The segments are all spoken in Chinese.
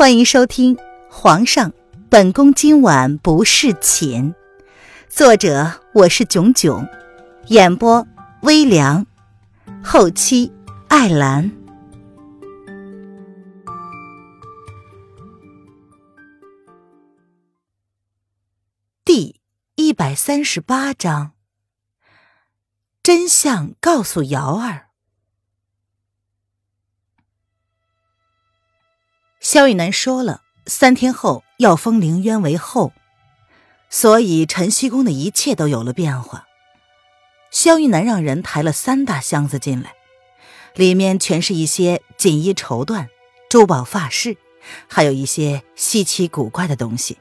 欢迎收听《皇上，本宫今晚不侍寝》，作者我是囧囧，演播微凉，后期艾兰。第一百三十八章，真相告诉瑶儿。萧玉楠说了，三天后要封凌渊为后，所以晨曦宫的一切都有了变化。萧玉楠让人抬了三大箱子进来，里面全是一些锦衣绸缎、珠宝发饰，还有一些稀奇古怪的东西。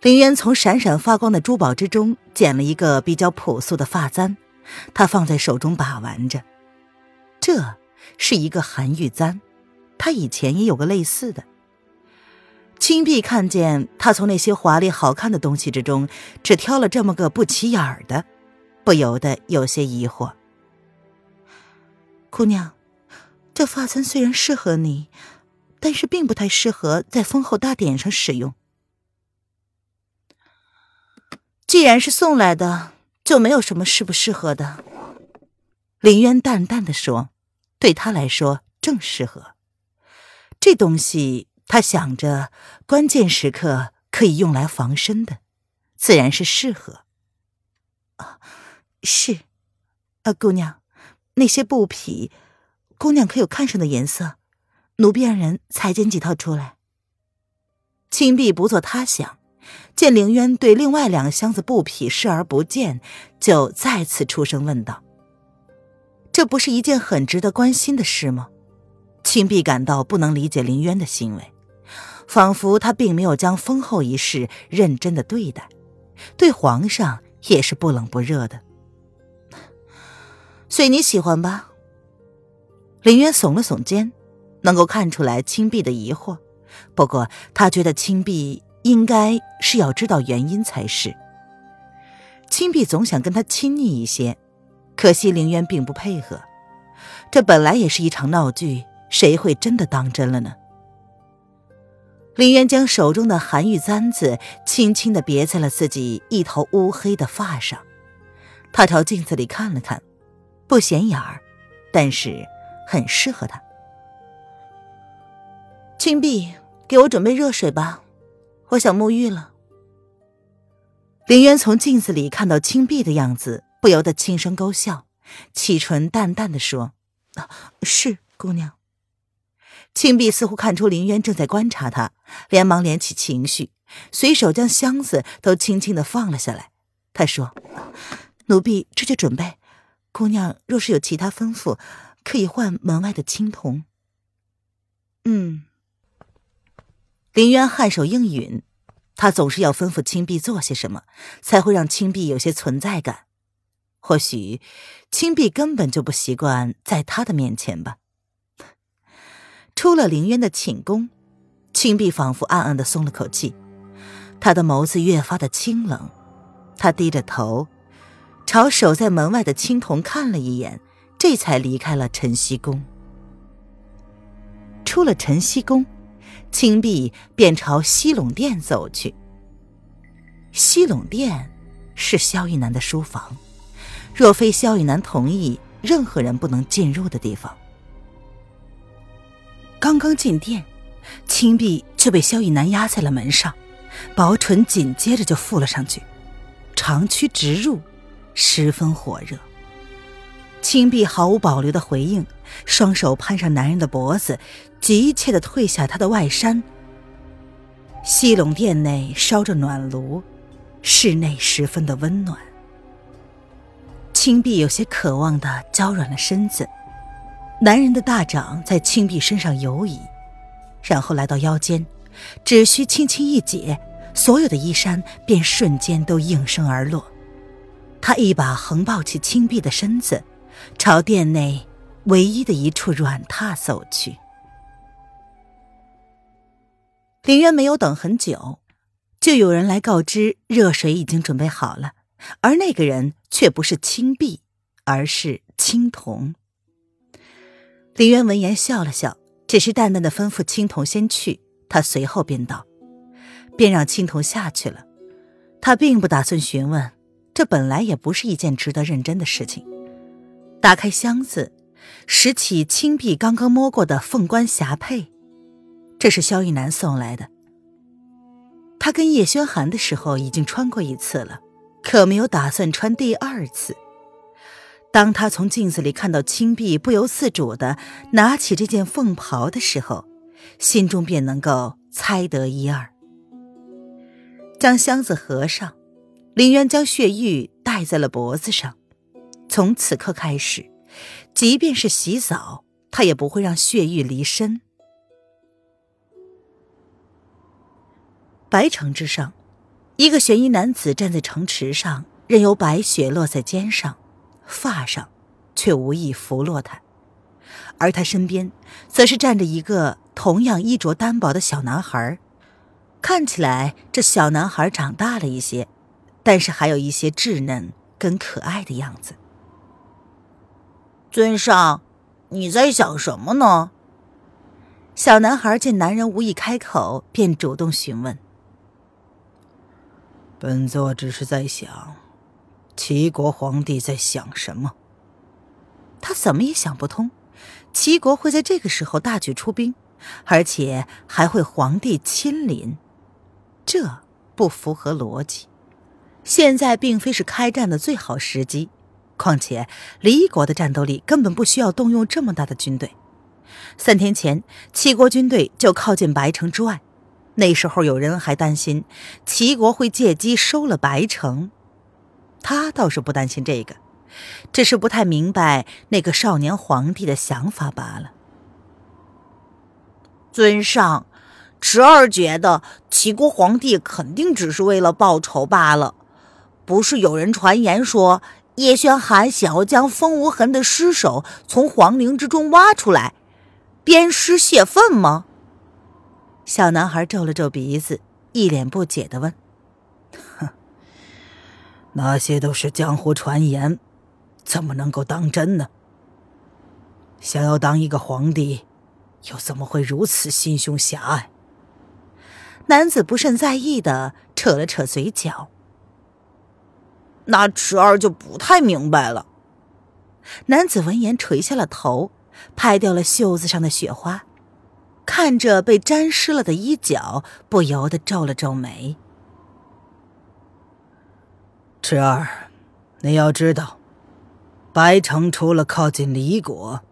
凌渊从闪闪发光的珠宝之中捡了一个比较朴素的发簪，他放在手中把玩着，这是一个寒玉簪。他以前也有个类似的。青碧看见他从那些华丽好看的东西之中，只挑了这么个不起眼儿的，不由得有些疑惑。姑娘，这发簪虽然适合你，但是并不太适合在封后大典上使用。既然是送来的，就没有什么适不适合的。林渊淡淡的说：“对他来说，正适合。”这东西，他想着关键时刻可以用来防身的，自然是适合。啊，是，啊，姑娘，那些布匹，姑娘可有看上的颜色？奴婢让人裁剪几套出来。青碧不做他想，见凌渊对另外两个箱子布匹视而不见，就再次出声问道：“这不是一件很值得关心的事吗？”青碧感到不能理解林渊的行为，仿佛他并没有将封后一事认真的对待，对皇上也是不冷不热的。随你喜欢吧。林渊耸了耸肩，能够看出来青碧的疑惑，不过他觉得青碧应该是要知道原因才是。青碧总想跟他亲昵一些，可惜林渊并不配合，这本来也是一场闹剧。谁会真的当真了呢？林渊将手中的寒玉簪子轻轻的别在了自己一头乌黑的发上，他朝镜子里看了看，不显眼儿，但是很适合他。青碧，给我准备热水吧，我想沐浴了。林渊从镜子里看到青碧的样子，不由得轻声勾笑，启唇淡淡的说：“啊是姑娘。”青碧似乎看出林渊正在观察他，连忙敛起情绪，随手将箱子都轻轻的放了下来。他说：“奴婢这就准备。姑娘若是有其他吩咐，可以唤门外的青铜。”嗯。林渊颔首应允。他总是要吩咐青碧做些什么，才会让青碧有些存在感。或许青碧根本就不习惯在他的面前吧。出了凌渊的寝宫，青碧仿佛暗暗的松了口气，他的眸子越发的清冷。他低着头，朝守在门外的青铜看了一眼，这才离开了晨曦宫。出了晨曦宫，青碧便朝西陇殿走去。西陇殿是萧玉南的书房，若非萧玉南同意，任何人不能进入的地方。刚刚进殿，青碧就被萧逸南压在了门上，薄唇紧接着就附了上去，长驱直入，十分火热。青碧毫无保留的回应，双手攀上男人的脖子，急切的褪下他的外衫。西陇殿内烧着暖炉，室内十分的温暖。青碧有些渴望的娇软了身子。男人的大掌在青碧身上游移，然后来到腰间，只需轻轻一解，所有的衣衫便瞬间都应声而落。他一把横抱起青碧的身子，朝殿内唯一的一处软榻走去。林渊没有等很久，就有人来告知热水已经准备好了，而那个人却不是青碧，而是青铜。林渊闻言笑了笑，只是淡淡的吩咐青铜先去，他随后便道，便让青铜下去了。他并不打算询问，这本来也不是一件值得认真的事情。打开箱子，拾起青碧刚刚摸过的凤冠霞帔，这是萧逸南送来的。他跟叶轩寒的时候已经穿过一次了，可没有打算穿第二次。当他从镜子里看到青碧不由自主的拿起这件凤袍的时候，心中便能够猜得一二。将箱子合上，林渊将血玉戴在了脖子上。从此刻开始，即便是洗澡，他也不会让血玉离身。白城之上，一个悬衣男子站在城池上，任由白雪落在肩上。发上，却无意拂落他，而他身边，则是站着一个同样衣着单薄的小男孩。看起来，这小男孩长大了一些，但是还有一些稚嫩跟可爱的样子。尊上，你在想什么呢？小男孩见男人无意开口，便主动询问：“本座只是在想。”齐国皇帝在想什么？他怎么也想不通，齐国会在这个时候大举出兵，而且还会皇帝亲临，这不符合逻辑。现在并非是开战的最好时机，况且离国的战斗力根本不需要动用这么大的军队。三天前，齐国军队就靠近白城之外，那时候有人还担心齐国会借机收了白城。他倒是不担心这个，只是不太明白那个少年皇帝的想法罢了。尊上，侄儿觉得齐国皇帝肯定只是为了报仇罢了。不是有人传言说叶轩寒想要将风无痕的尸首从皇陵之中挖出来，鞭尸泄愤吗？小男孩皱了皱鼻子，一脸不解的问。那些都是江湖传言，怎么能够当真呢？想要当一个皇帝，又怎么会如此心胸狭隘？男子不甚在意的扯了扯嘴角。那侄儿就不太明白了。男子闻言垂下了头，拍掉了袖子上的雪花，看着被沾湿了的衣角，不由得皱了皱眉。侄儿，你要知道，白城除了靠近离国，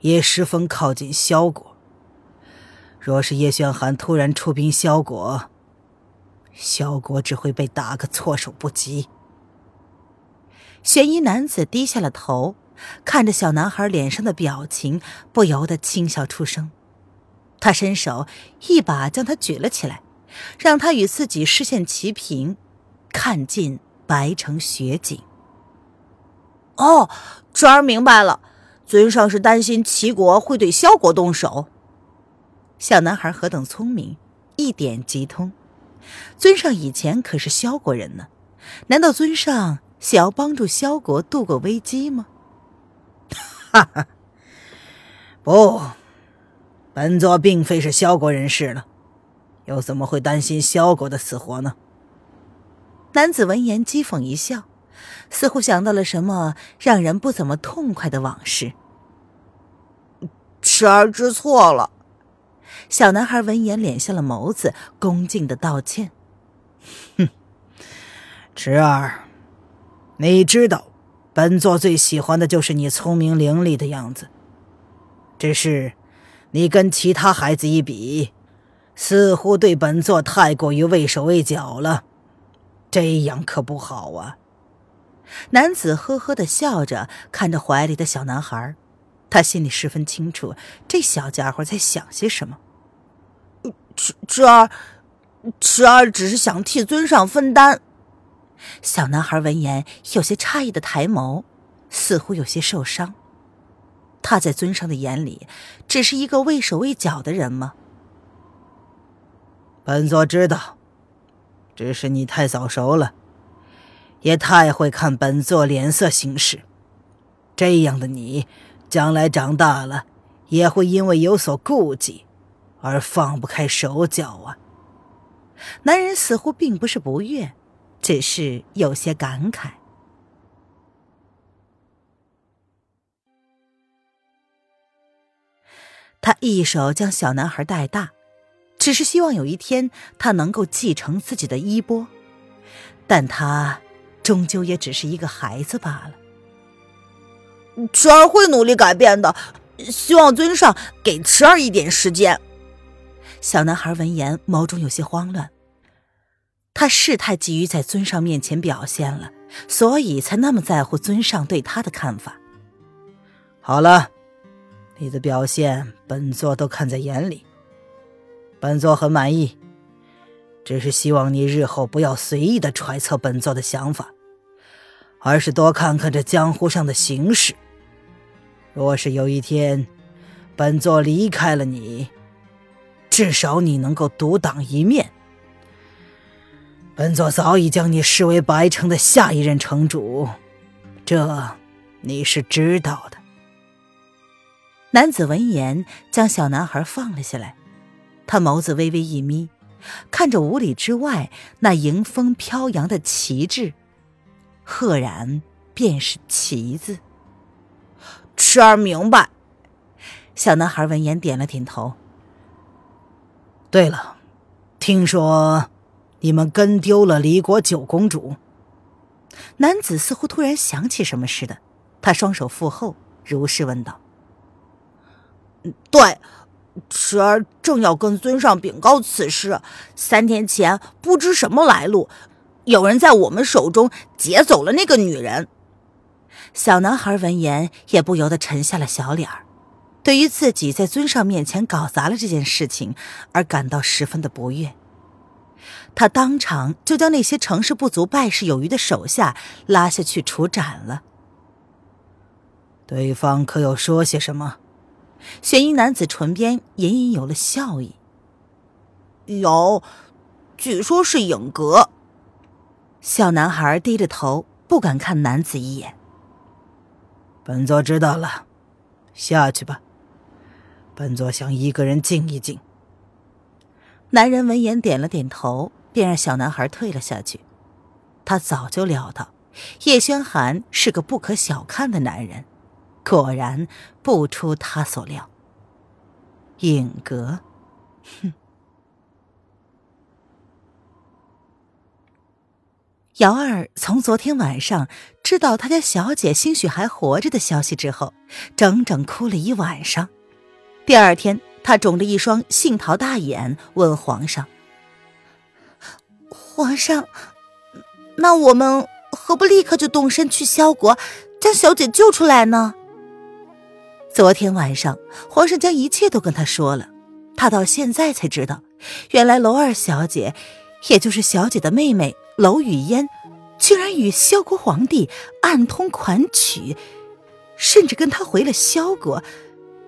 也十分靠近萧国。若是叶轩寒突然出兵萧国，萧国只会被打个措手不及。玄衣男子低下了头，看着小男孩脸上的表情，不由得轻笑出声。他伸手一把将他举了起来，让他与自己视线齐平，看近。白城雪景。哦，侄儿明白了，尊上是担心齐国会对萧国动手。小男孩何等聪明，一点即通。尊上以前可是萧国人呢，难道尊上想要帮助萧国度过危机吗？哈哈，不，本座并非是萧国人士了，又怎么会担心萧国的死活呢？男子闻言讥讽一笑，似乎想到了什么让人不怎么痛快的往事。侄儿知错了。小男孩闻言敛下了眸子，恭敬的道歉：“哼，侄儿，你知道，本座最喜欢的就是你聪明伶俐的样子。只是，你跟其他孩子一比，似乎对本座太过于畏手畏脚了。”这样可不好啊！男子呵呵的笑着，看着怀里的小男孩，他心里十分清楚，这小家伙在想些什么。侄侄儿，侄儿只是想替尊上分担。小男孩闻言，有些诧异的抬眸，似乎有些受伤。他在尊上的眼里，只是一个畏手畏脚的人吗？本座知道。只是你太早熟了，也太会看本座脸色行事。这样的你，将来长大了，也会因为有所顾忌而放不开手脚啊。男人似乎并不是不悦，只是有些感慨。他一手将小男孩带大，只是希望有一天他能够继承自己的衣钵，但他终究也只是一个孩子罢了。池儿会努力改变的，希望尊上给池儿一点时间。小男孩闻言，眸中有些慌乱。他是太急于在尊上面前表现了，所以才那么在乎尊上对他的看法。好了，你的表现本座都看在眼里，本座很满意。只是希望你日后不要随意的揣测本座的想法，而是多看看这江湖上的形势。若是有一天，本座离开了你，至少你能够独当一面。本座早已将你视为白城的下一任城主，这你是知道的。男子闻言，将小男孩放了下来，他眸子微微一眯，看着五里之外那迎风飘扬的旗帜，赫然便是旗子。池儿明白。小男孩闻言点了点头。对了，听说。你们跟丢了离国九公主。男子似乎突然想起什么似的，他双手负后，如是问道：“对，池儿正要跟尊上禀告此事。三天前，不知什么来路，有人在我们手中劫走了那个女人。”小男孩闻言也不由得沉下了小脸儿，对于自己在尊上面前搞砸了这件事情而感到十分的不悦。他当场就将那些成事不足败事有余的手下拉下去处斩了。对方可有说些什么？玄衣男子唇边隐隐有了笑意。有，据说是影阁。小男孩低着头，不敢看男子一眼。本座知道了，下去吧。本座想一个人静一静。男人闻言点了点头，便让小男孩退了下去。他早就料到叶轩寒是个不可小看的男人，果然不出他所料。影阁，哼。姚二从昨天晚上知道他家小姐兴许还活着的消息之后，整整哭了一晚上。第二天。他肿着一双杏桃大眼，问皇上：“皇上，那我们何不立刻就动身去萧国，将小姐救出来呢？”昨天晚上，皇上将一切都跟他说了，他到现在才知道，原来娄二小姐，也就是小姐的妹妹娄雨嫣，竟然与萧国皇帝暗通款曲，甚至跟他回了萧国，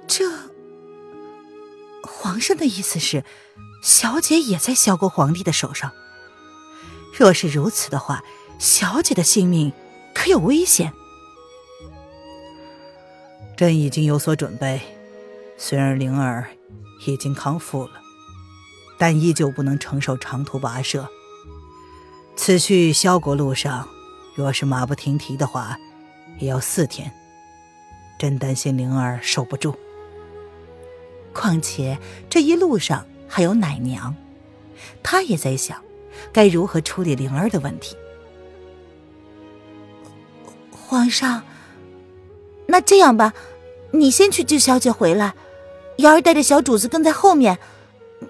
这。皇上的意思是，小姐也在萧国皇帝的手上。若是如此的话，小姐的性命可有危险？朕已经有所准备，虽然灵儿已经康复了，但依旧不能承受长途跋涉。此去萧国路上，若是马不停蹄的话，也要四天。朕担心灵儿守不住。况且这一路上还有奶娘，他也在想，该如何处理灵儿的问题。皇上，那这样吧，你先去救小姐回来，瑶儿带着小主子跟在后面，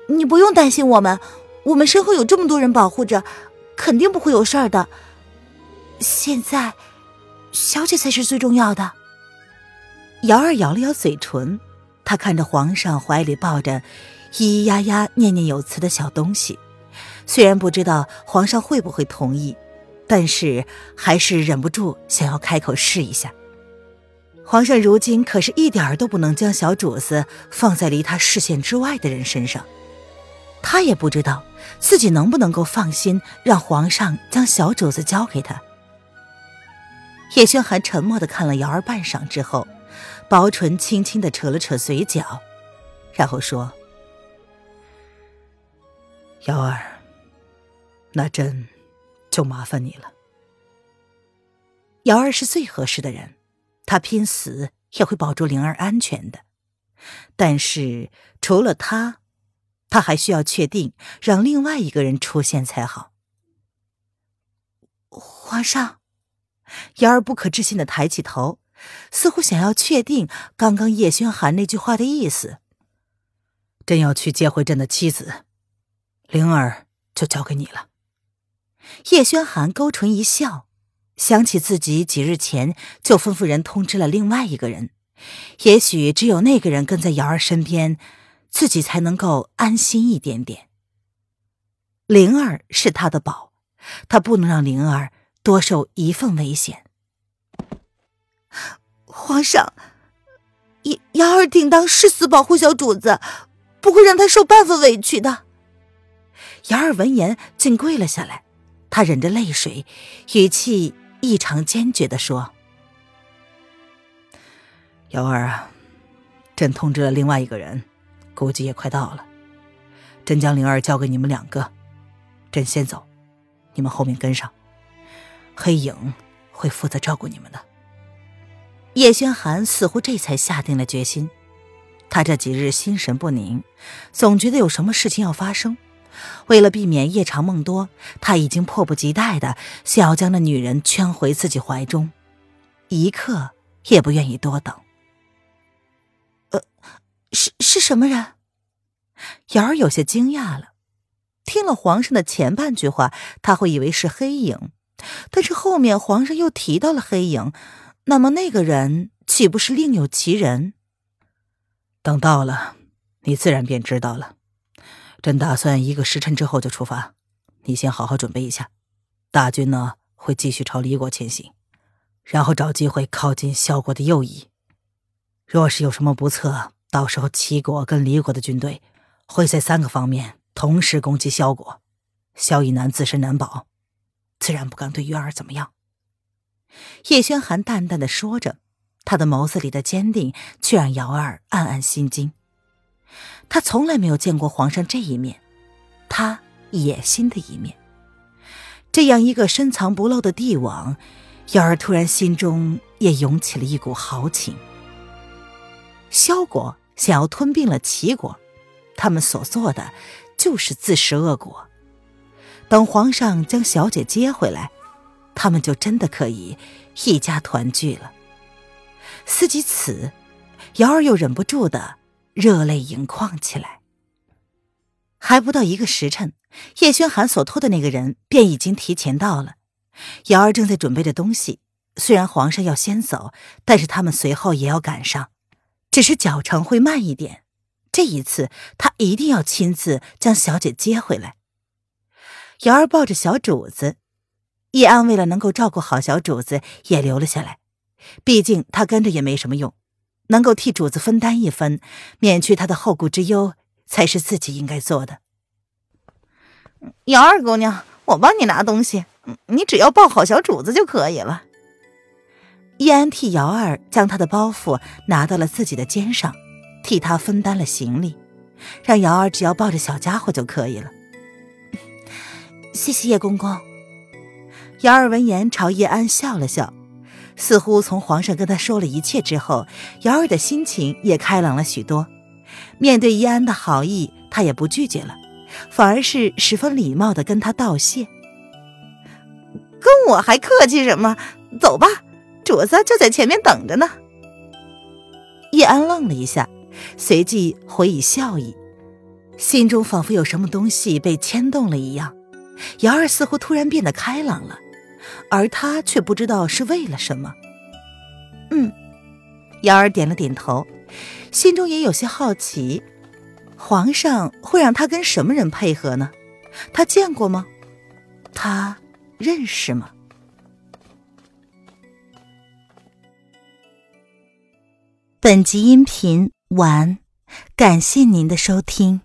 你不用担心我们，我们身后有这么多人保护着，肯定不会有事儿的。现在，小姐才是最重要的。瑶儿咬了咬嘴唇。她看着皇上怀里抱着咿咿呀呀、念念有词的小东西，虽然不知道皇上会不会同意，但是还是忍不住想要开口试一下。皇上如今可是一点儿都不能将小主子放在离他视线之外的人身上，他也不知道自己能不能够放心让皇上将小主子交给他。叶轩寒沉默的看了瑶儿半晌之后。薄唇轻轻的扯了扯嘴角，然后说：“瑶儿，那朕就麻烦你了。瑶儿是最合适的人，他拼死也会保住灵儿安全的。但是除了他，他还需要确定让另外一个人出现才好。”皇上，瑶儿不可置信的抬起头。似乎想要确定刚刚叶轩寒那句话的意思。朕要去接回朕的妻子，灵儿就交给你了。叶轩寒勾唇一笑，想起自己几日前就吩咐人通知了另外一个人，也许只有那个人跟在瑶儿身边，自己才能够安心一点点。灵儿是他的宝，他不能让灵儿多受一份危险。皇上，瑶瑶儿定当誓死保护小主子，不会让他受半分委屈的。瑶儿闻言竟跪了下来，她忍着泪水，语气异常坚决的说：“瑶儿啊，朕通知了另外一个人，估计也快到了。朕将灵儿交给你们两个，朕先走，你们后面跟上。黑影会负责照顾你们的。”叶轩寒似乎这才下定了决心。他这几日心神不宁，总觉得有什么事情要发生。为了避免夜长梦多，他已经迫不及待的想要将那女人圈回自己怀中，一刻也不愿意多等。呃，是是什么人？瑶儿有些惊讶了。听了皇上的前半句话，他会以为是黑影，但是后面皇上又提到了黑影。那么那个人岂不是另有其人？等到了，你自然便知道了。朕打算一个时辰之后就出发，你先好好准备一下。大军呢会继续朝离国前行，然后找机会靠近萧国的右翼。若是有什么不测，到时候齐国跟离国的军队会在三个方面同时攻击萧国，萧以南自身难保，自然不敢对月儿怎么样。叶轩寒淡淡的说着，他的眸子里的坚定却让瑶儿暗暗心惊。他从来没有见过皇上这一面，他野心的一面。这样一个深藏不露的帝王，瑶儿突然心中也涌起了一股豪情。萧国想要吞并了齐国，他们所做的就是自食恶果。等皇上将小姐接回来。他们就真的可以一家团聚了。思及此，瑶儿又忍不住的热泪盈眶起来。还不到一个时辰，叶轩寒所托的那个人便已经提前到了。瑶儿正在准备着东西，虽然皇上要先走，但是他们随后也要赶上，只是脚程会慢一点。这一次，他一定要亲自将小姐接回来。瑶儿抱着小主子。叶安为了能够照顾好小主子，也留了下来。毕竟他跟着也没什么用，能够替主子分担一分，免去他的后顾之忧，才是自己应该做的。姚二姑娘，我帮你拿东西，你只要抱好小主子就可以了。叶安替姚二将他的包袱拿到了自己的肩上，替他分担了行李，让姚二只要抱着小家伙就可以了。谢谢叶公公。姚二闻言朝叶安笑了笑，似乎从皇上跟他说了一切之后，姚儿的心情也开朗了许多。面对叶安的好意，他也不拒绝了，反而是十分礼貌的跟他道谢。跟我还客气什么？走吧，主子就在前面等着呢。叶安愣了一下，随即回以笑意，心中仿佛有什么东西被牵动了一样。姚儿似乎突然变得开朗了。而他却不知道是为了什么。嗯，瑶儿点了点头，心中也有些好奇：皇上会让他跟什么人配合呢？他见过吗？他认识吗？本集音频完，感谢您的收听。